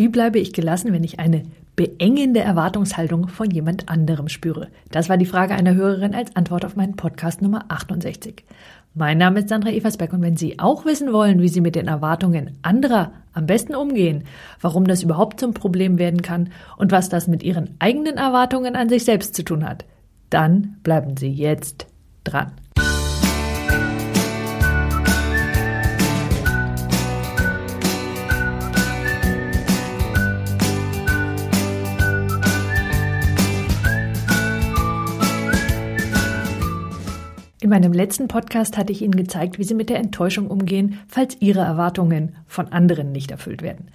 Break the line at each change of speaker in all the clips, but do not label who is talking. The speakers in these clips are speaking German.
Wie bleibe ich gelassen, wenn ich eine beengende Erwartungshaltung von jemand anderem spüre? Das war die Frage einer Hörerin als Antwort auf meinen Podcast Nummer 68. Mein Name ist Sandra Eversbeck und wenn Sie auch wissen wollen, wie Sie mit den Erwartungen anderer am besten umgehen, warum das überhaupt zum Problem werden kann und was das mit Ihren eigenen Erwartungen an sich selbst zu tun hat, dann bleiben Sie jetzt dran. In meinem letzten Podcast hatte ich Ihnen gezeigt, wie Sie mit der Enttäuschung umgehen, falls Ihre Erwartungen von anderen nicht erfüllt werden.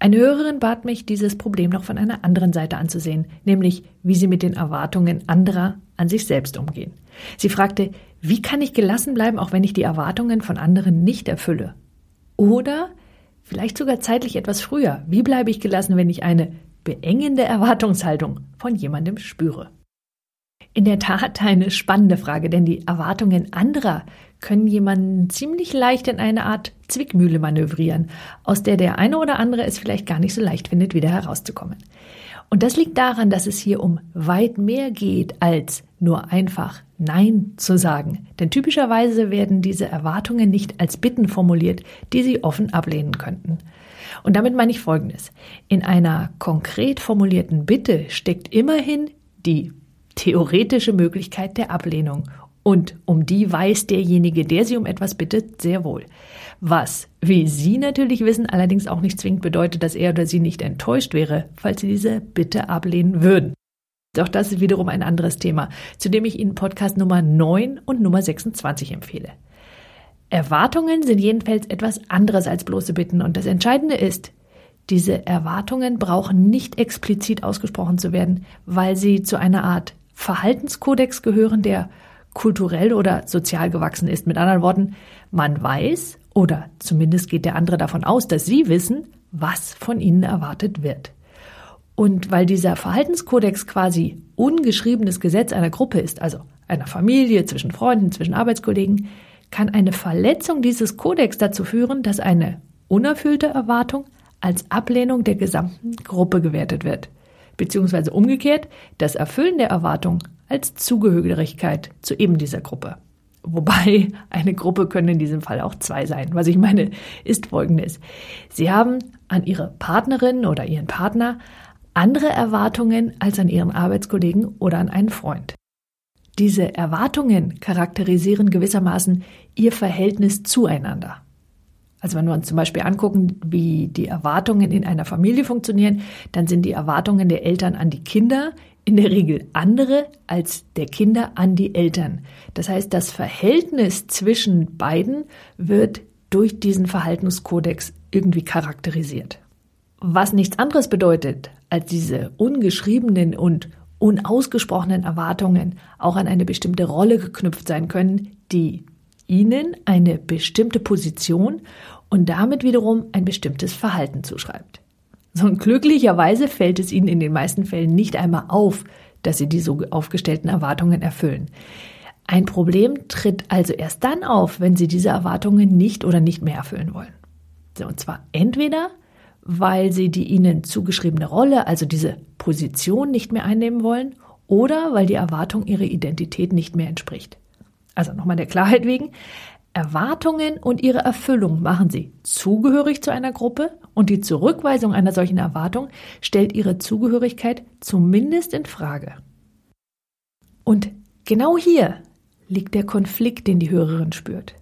Eine Hörerin bat mich, dieses Problem noch von einer anderen Seite anzusehen, nämlich wie Sie mit den Erwartungen anderer an sich selbst umgehen. Sie fragte, wie kann ich gelassen bleiben, auch wenn ich die Erwartungen von anderen nicht erfülle? Oder vielleicht sogar zeitlich etwas früher, wie bleibe ich gelassen, wenn ich eine beengende Erwartungshaltung von jemandem spüre? In der Tat eine spannende Frage, denn die Erwartungen anderer können jemanden ziemlich leicht in eine Art Zwickmühle manövrieren, aus der der eine oder andere es vielleicht gar nicht so leicht findet, wieder herauszukommen. Und das liegt daran, dass es hier um weit mehr geht, als nur einfach Nein zu sagen. Denn typischerweise werden diese Erwartungen nicht als Bitten formuliert, die Sie offen ablehnen könnten. Und damit meine ich Folgendes. In einer konkret formulierten Bitte steckt immerhin die theoretische Möglichkeit der Ablehnung. Und um die weiß derjenige, der Sie um etwas bittet, sehr wohl. Was, wie Sie natürlich wissen, allerdings auch nicht zwingend bedeutet, dass er oder sie nicht enttäuscht wäre, falls Sie diese Bitte ablehnen würden. Doch das ist wiederum ein anderes Thema, zu dem ich Ihnen Podcast Nummer 9 und Nummer 26 empfehle. Erwartungen sind jedenfalls etwas anderes als bloße Bitten und das Entscheidende ist, diese Erwartungen brauchen nicht explizit ausgesprochen zu werden, weil sie zu einer Art Verhaltenskodex gehören, der kulturell oder sozial gewachsen ist. Mit anderen Worten, man weiß oder zumindest geht der andere davon aus, dass sie wissen, was von ihnen erwartet wird. Und weil dieser Verhaltenskodex quasi ungeschriebenes Gesetz einer Gruppe ist, also einer Familie, zwischen Freunden, zwischen Arbeitskollegen, kann eine Verletzung dieses Kodex dazu führen, dass eine unerfüllte Erwartung als Ablehnung der gesamten Gruppe gewertet wird beziehungsweise umgekehrt das Erfüllen der Erwartung als Zugehörigkeit zu eben dieser Gruppe. Wobei eine Gruppe können in diesem Fall auch zwei sein. Was ich meine, ist folgendes. Sie haben an Ihre Partnerin oder Ihren Partner andere Erwartungen als an Ihren Arbeitskollegen oder an einen Freund. Diese Erwartungen charakterisieren gewissermaßen Ihr Verhältnis zueinander. Also wenn wir uns zum Beispiel angucken, wie die Erwartungen in einer Familie funktionieren, dann sind die Erwartungen der Eltern an die Kinder in der Regel andere als der Kinder an die Eltern. Das heißt, das Verhältnis zwischen beiden wird durch diesen Verhaltenskodex irgendwie charakterisiert. Was nichts anderes bedeutet, als diese ungeschriebenen und unausgesprochenen Erwartungen auch an eine bestimmte Rolle geknüpft sein können, die ihnen eine bestimmte Position und damit wiederum ein bestimmtes Verhalten zuschreibt. Und glücklicherweise fällt es ihnen in den meisten Fällen nicht einmal auf, dass sie die so aufgestellten Erwartungen erfüllen. Ein Problem tritt also erst dann auf, wenn sie diese Erwartungen nicht oder nicht mehr erfüllen wollen. Und zwar entweder, weil sie die ihnen zugeschriebene Rolle, also diese Position nicht mehr einnehmen wollen, oder weil die Erwartung ihrer Identität nicht mehr entspricht. Also nochmal der Klarheit wegen. Erwartungen und ihre Erfüllung machen sie zugehörig zu einer Gruppe und die Zurückweisung einer solchen Erwartung stellt ihre Zugehörigkeit zumindest in Frage. Und genau hier liegt der Konflikt, den die Hörerin spürt.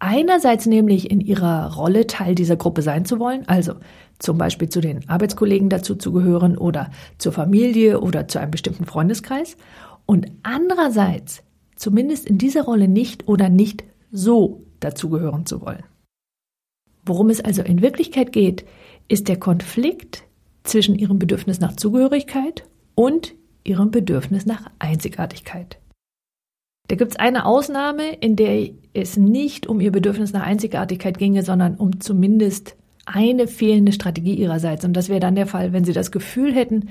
Einerseits nämlich in ihrer Rolle Teil dieser Gruppe sein zu wollen, also zum Beispiel zu den Arbeitskollegen dazu zu gehören oder zur Familie oder zu einem bestimmten Freundeskreis und andererseits zumindest in dieser Rolle nicht oder nicht so dazugehören zu wollen. Worum es also in Wirklichkeit geht, ist der Konflikt zwischen ihrem Bedürfnis nach Zugehörigkeit und ihrem Bedürfnis nach Einzigartigkeit. Da gibt es eine Ausnahme, in der es nicht um ihr Bedürfnis nach Einzigartigkeit ginge, sondern um zumindest eine fehlende Strategie ihrerseits. Und das wäre dann der Fall, wenn sie das Gefühl hätten,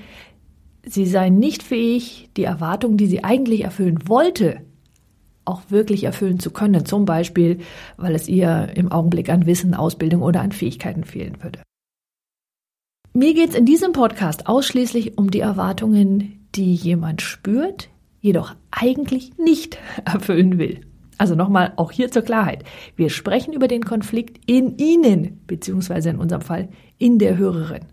sie seien nicht fähig, die Erwartungen, die sie eigentlich erfüllen wollte, auch wirklich erfüllen zu können, zum Beispiel, weil es ihr im Augenblick an Wissen, Ausbildung oder an Fähigkeiten fehlen würde. Mir geht es in diesem Podcast ausschließlich um die Erwartungen, die jemand spürt, jedoch eigentlich nicht erfüllen will. Also nochmal auch hier zur Klarheit. Wir sprechen über den Konflikt in Ihnen, beziehungsweise in unserem Fall in der Hörerin.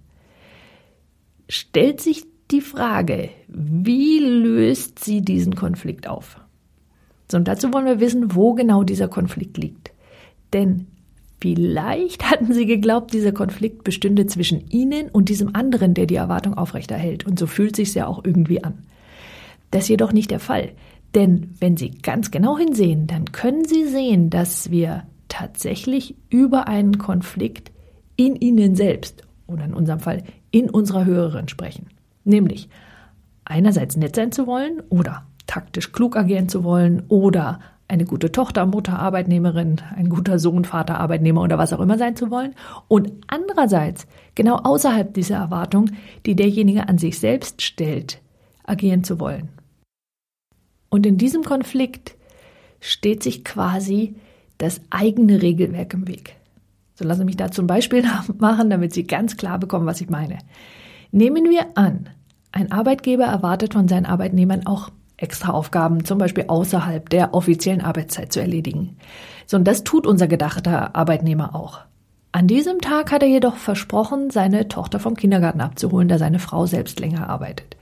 Stellt sich die Frage, wie löst sie diesen Konflikt auf? So, und dazu wollen wir wissen, wo genau dieser Konflikt liegt. Denn Vielleicht hatten sie geglaubt, dieser Konflikt bestünde zwischen ihnen und diesem anderen, der die Erwartung aufrechterhält. Und so fühlt sich ja auch irgendwie an. Das ist jedoch nicht der Fall. Denn wenn Sie ganz genau hinsehen, dann können Sie sehen, dass wir tatsächlich über einen Konflikt in Ihnen selbst oder in unserem Fall in unserer Hörerin sprechen. Nämlich einerseits nett sein zu wollen oder taktisch klug agieren zu wollen oder eine gute Tochter, Mutter, Arbeitnehmerin, ein guter Sohn, Vater, Arbeitnehmer oder was auch immer sein zu wollen. Und andererseits, genau außerhalb dieser Erwartung, die derjenige an sich selbst stellt, agieren zu wollen. Und in diesem Konflikt steht sich quasi das eigene Regelwerk im Weg. So lassen Sie mich da zum Beispiel machen, damit Sie ganz klar bekommen, was ich meine. Nehmen wir an, ein Arbeitgeber erwartet von seinen Arbeitnehmern auch extra Aufgaben, zum Beispiel außerhalb der offiziellen Arbeitszeit zu erledigen. So, und das tut unser gedachter Arbeitnehmer auch. An diesem Tag hat er jedoch versprochen, seine Tochter vom Kindergarten abzuholen, da seine Frau selbst länger arbeitet.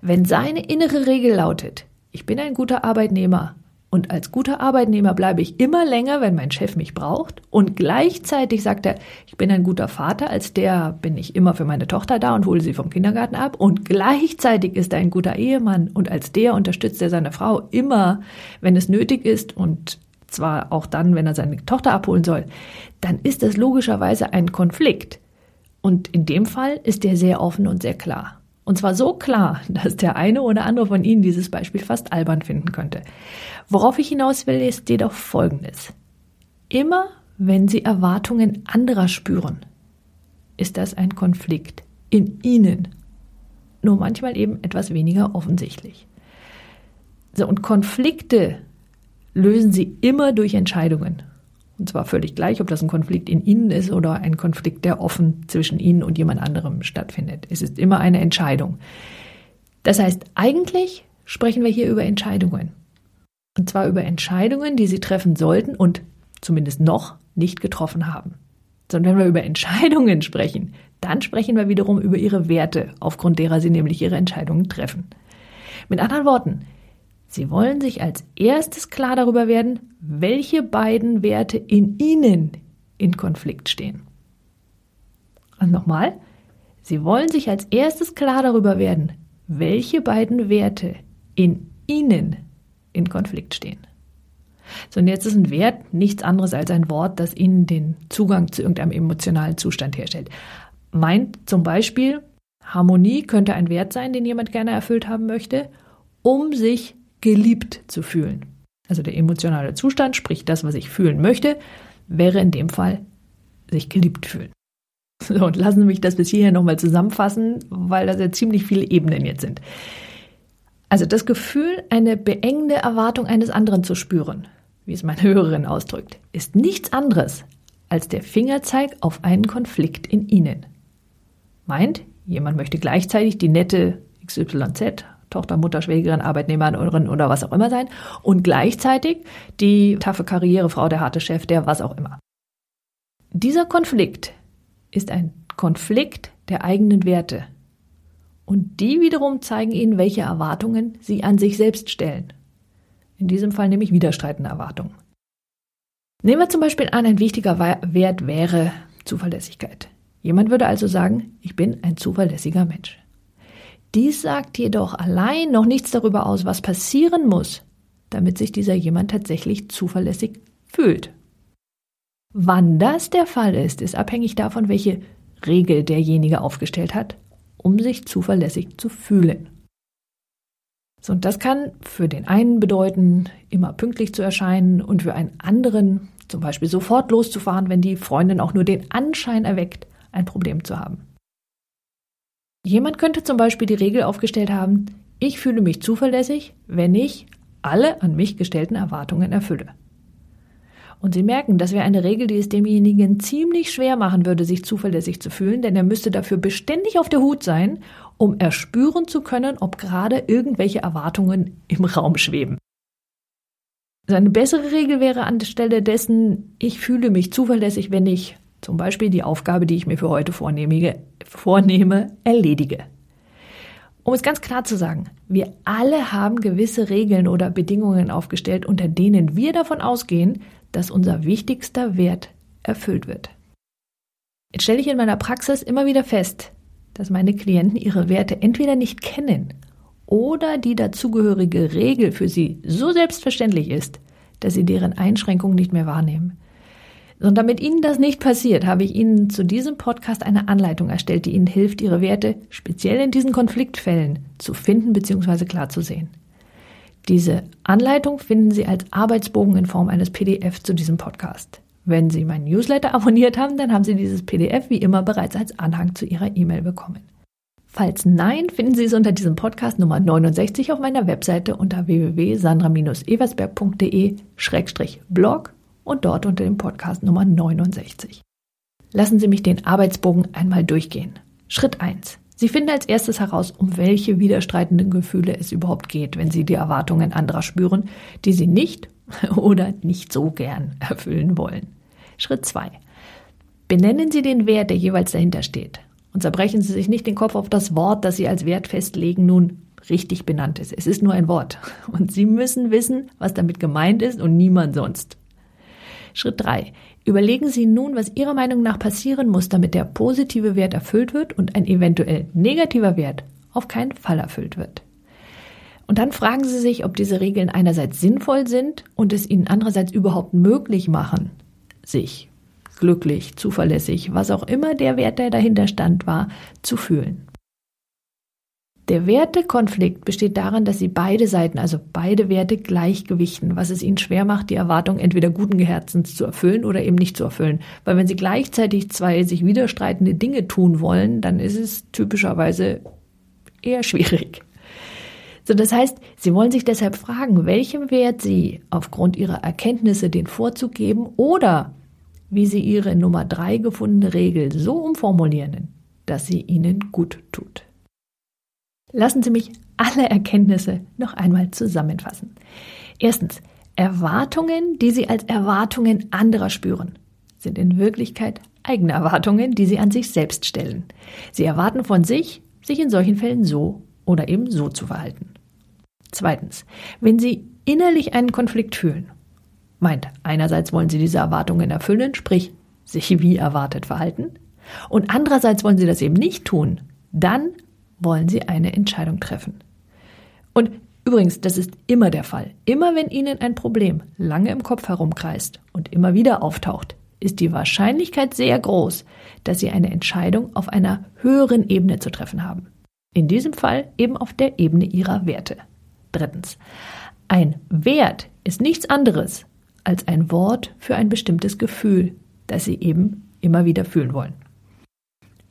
Wenn seine innere Regel lautet, ich bin ein guter Arbeitnehmer, und als guter Arbeitnehmer bleibe ich immer länger, wenn mein Chef mich braucht. Und gleichzeitig sagt er, ich bin ein guter Vater, als der bin ich immer für meine Tochter da und hole sie vom Kindergarten ab. Und gleichzeitig ist er ein guter Ehemann und als der unterstützt er seine Frau immer, wenn es nötig ist und zwar auch dann, wenn er seine Tochter abholen soll. Dann ist das logischerweise ein Konflikt. Und in dem Fall ist der sehr offen und sehr klar. Und zwar so klar, dass der eine oder andere von Ihnen dieses Beispiel fast albern finden könnte. Worauf ich hinaus will, ist jedoch Folgendes. Immer wenn Sie Erwartungen anderer spüren, ist das ein Konflikt in Ihnen. Nur manchmal eben etwas weniger offensichtlich. So, und Konflikte lösen Sie immer durch Entscheidungen. Und zwar völlig gleich, ob das ein Konflikt in Ihnen ist oder ein Konflikt, der offen zwischen Ihnen und jemand anderem stattfindet. Es ist immer eine Entscheidung. Das heißt, eigentlich sprechen wir hier über Entscheidungen. Und zwar über Entscheidungen, die Sie treffen sollten und zumindest noch nicht getroffen haben. Sondern wenn wir über Entscheidungen sprechen, dann sprechen wir wiederum über Ihre Werte, aufgrund derer Sie nämlich Ihre Entscheidungen treffen. Mit anderen Worten, Sie wollen sich als erstes klar darüber werden, welche beiden Werte in Ihnen in Konflikt stehen. Und nochmal, Sie wollen sich als erstes klar darüber werden, welche beiden Werte in Ihnen in Konflikt stehen. So, und jetzt ist ein Wert nichts anderes als ein Wort, das Ihnen den Zugang zu irgendeinem emotionalen Zustand herstellt. Meint zum Beispiel, Harmonie könnte ein Wert sein, den jemand gerne erfüllt haben möchte, um sich geliebt zu fühlen. Also der emotionale Zustand, sprich das, was ich fühlen möchte, wäre in dem Fall sich geliebt fühlen. So, und lassen Sie mich das bis hierher nochmal zusammenfassen, weil das ja ziemlich viele Ebenen jetzt sind. Also das Gefühl, eine beengende Erwartung eines anderen zu spüren, wie es meine Hörerin ausdrückt, ist nichts anderes als der Fingerzeig auf einen Konflikt in Ihnen. Meint, jemand möchte gleichzeitig die nette XYZ Tochter, Mutter, Schwägerin, Arbeitnehmerin oder was auch immer sein und gleichzeitig die taffe Karrierefrau, der harte Chef, der was auch immer. Dieser Konflikt ist ein Konflikt der eigenen Werte. Und die wiederum zeigen Ihnen, welche Erwartungen Sie an sich selbst stellen. In diesem Fall nämlich widerstreitende Erwartungen. Nehmen wir zum Beispiel an, ein wichtiger Wert wäre Zuverlässigkeit. Jemand würde also sagen, ich bin ein zuverlässiger Mensch. Dies sagt jedoch allein noch nichts darüber aus, was passieren muss, damit sich dieser jemand tatsächlich zuverlässig fühlt. Wann das der Fall ist, ist abhängig davon, welche Regel derjenige aufgestellt hat, um sich zuverlässig zu fühlen. So, und das kann für den einen bedeuten, immer pünktlich zu erscheinen und für einen anderen zum Beispiel sofort loszufahren, wenn die Freundin auch nur den Anschein erweckt, ein Problem zu haben. Jemand könnte zum Beispiel die Regel aufgestellt haben, ich fühle mich zuverlässig, wenn ich alle an mich gestellten Erwartungen erfülle. Und Sie merken, das wäre eine Regel, die es demjenigen ziemlich schwer machen würde, sich zuverlässig zu fühlen, denn er müsste dafür beständig auf der Hut sein, um erspüren zu können, ob gerade irgendwelche Erwartungen im Raum schweben. Also eine bessere Regel wäre an der Stelle dessen, ich fühle mich zuverlässig, wenn ich zum Beispiel die Aufgabe, die ich mir für heute vornehme, vornehme erledige. Um es ganz klar zu sagen, wir alle haben gewisse Regeln oder Bedingungen aufgestellt, unter denen wir davon ausgehen, dass unser wichtigster Wert erfüllt wird. Jetzt stelle ich in meiner Praxis immer wieder fest, dass meine Klienten ihre Werte entweder nicht kennen oder die dazugehörige Regel für sie so selbstverständlich ist, dass sie deren Einschränkungen nicht mehr wahrnehmen. Und damit Ihnen das nicht passiert, habe ich Ihnen zu diesem Podcast eine Anleitung erstellt, die Ihnen hilft, Ihre Werte speziell in diesen Konfliktfällen zu finden bzw. klar zu sehen. Diese Anleitung finden Sie als Arbeitsbogen in Form eines PDF zu diesem Podcast. Wenn Sie meinen Newsletter abonniert haben, dann haben Sie dieses PDF wie immer bereits als Anhang zu Ihrer E-Mail bekommen. Falls nein, finden Sie es unter diesem Podcast Nummer 69 auf meiner Webseite unter www.sandra-eversberg.de-blog und dort unter dem Podcast Nummer 69. Lassen Sie mich den Arbeitsbogen einmal durchgehen. Schritt 1. Sie finden als erstes heraus, um welche widerstreitenden Gefühle es überhaupt geht, wenn Sie die Erwartungen anderer spüren, die Sie nicht oder nicht so gern erfüllen wollen. Schritt 2. Benennen Sie den Wert, der jeweils dahinter steht. Und zerbrechen Sie sich nicht den Kopf auf das Wort, das Sie als Wert festlegen, nun richtig benannt ist. Es ist nur ein Wort. Und Sie müssen wissen, was damit gemeint ist und niemand sonst. Schritt drei: Überlegen Sie nun, was Ihrer Meinung nach passieren muss, damit der positive Wert erfüllt wird und ein eventuell negativer Wert auf keinen Fall erfüllt wird. Und dann fragen Sie sich, ob diese Regeln einerseits sinnvoll sind und es Ihnen andererseits überhaupt möglich machen, sich glücklich, zuverlässig, was auch immer der Wert, der dahinter stand, war, zu fühlen. Der Wertekonflikt besteht darin, dass sie beide Seiten, also beide Werte gleichgewichten, was es ihnen schwer macht, die Erwartung entweder guten Herzens zu erfüllen oder eben nicht zu erfüllen. Weil wenn sie gleichzeitig zwei sich widerstreitende Dinge tun wollen, dann ist es typischerweise eher schwierig. So, das heißt, sie wollen sich deshalb fragen, welchem Wert sie aufgrund ihrer Erkenntnisse den Vorzug geben oder wie sie ihre Nummer drei gefundene Regel so umformulieren, dass sie ihnen gut tut. Lassen Sie mich alle Erkenntnisse noch einmal zusammenfassen. Erstens, Erwartungen, die Sie als Erwartungen anderer spüren, sind in Wirklichkeit eigene Erwartungen, die Sie an sich selbst stellen. Sie erwarten von sich, sich in solchen Fällen so oder eben so zu verhalten. Zweitens, wenn Sie innerlich einen Konflikt fühlen, meint, einerseits wollen Sie diese Erwartungen erfüllen, sprich sich wie erwartet verhalten, und andererseits wollen Sie das eben nicht tun, dann wollen Sie eine Entscheidung treffen. Und übrigens, das ist immer der Fall. Immer wenn Ihnen ein Problem lange im Kopf herumkreist und immer wieder auftaucht, ist die Wahrscheinlichkeit sehr groß, dass Sie eine Entscheidung auf einer höheren Ebene zu treffen haben. In diesem Fall eben auf der Ebene Ihrer Werte. Drittens. Ein Wert ist nichts anderes als ein Wort für ein bestimmtes Gefühl, das Sie eben immer wieder fühlen wollen.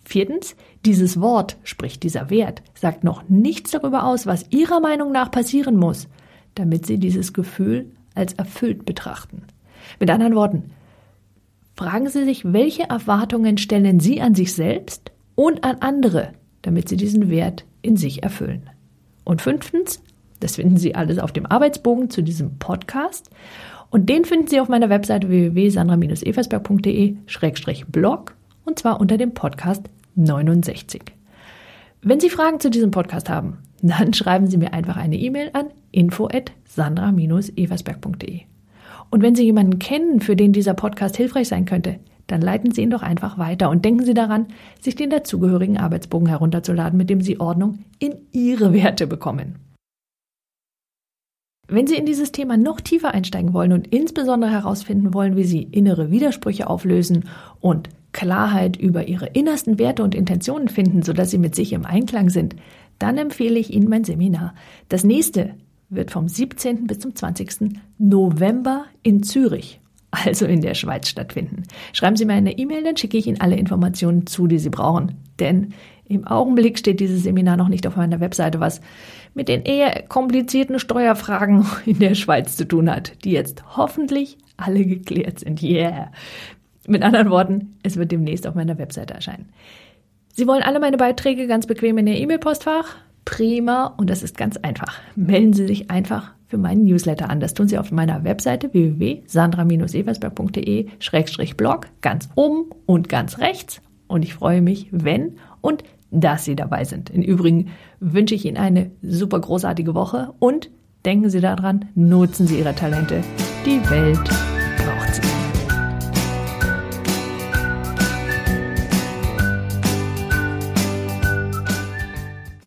Viertens, dieses Wort, sprich dieser Wert, sagt noch nichts darüber aus, was Ihrer Meinung nach passieren muss, damit Sie dieses Gefühl als erfüllt betrachten. Mit anderen Worten, fragen Sie sich, welche Erwartungen stellen Sie an sich selbst und an andere, damit Sie diesen Wert in sich erfüllen. Und fünftens, das finden Sie alles auf dem Arbeitsbogen zu diesem Podcast. Und den finden Sie auf meiner Webseite www.sandra-eversberg.de-blog und zwar unter dem Podcast 69. Wenn Sie Fragen zu diesem Podcast haben, dann schreiben Sie mir einfach eine E-Mail an info@sandra-eversberg.de. Und wenn Sie jemanden kennen, für den dieser Podcast hilfreich sein könnte, dann leiten Sie ihn doch einfach weiter und denken Sie daran, sich den dazugehörigen Arbeitsbogen herunterzuladen, mit dem Sie Ordnung in Ihre Werte bekommen. Wenn Sie in dieses Thema noch tiefer einsteigen wollen und insbesondere herausfinden wollen, wie Sie innere Widersprüche auflösen und Klarheit über ihre innersten Werte und Intentionen finden, sodass sie mit sich im Einklang sind, dann empfehle ich Ihnen mein Seminar. Das nächste wird vom 17. bis zum 20. November in Zürich, also in der Schweiz, stattfinden. Schreiben Sie mir eine E-Mail, dann schicke ich Ihnen alle Informationen zu, die Sie brauchen. Denn im Augenblick steht dieses Seminar noch nicht auf meiner Webseite, was mit den eher komplizierten Steuerfragen in der Schweiz zu tun hat, die jetzt hoffentlich alle geklärt sind. Yeah. Mit anderen Worten, es wird demnächst auf meiner Webseite erscheinen. Sie wollen alle meine Beiträge ganz bequem in Ihr E-Mail-Postfach? Prima. Und das ist ganz einfach. Melden Sie sich einfach für meinen Newsletter an. Das tun Sie auf meiner Webseite www.sandra-eversberg.de-blog ganz oben und ganz rechts. Und ich freue mich, wenn und dass Sie dabei sind. Im Übrigen wünsche ich Ihnen eine super großartige Woche und denken Sie daran, nutzen Sie Ihre Talente. Die Welt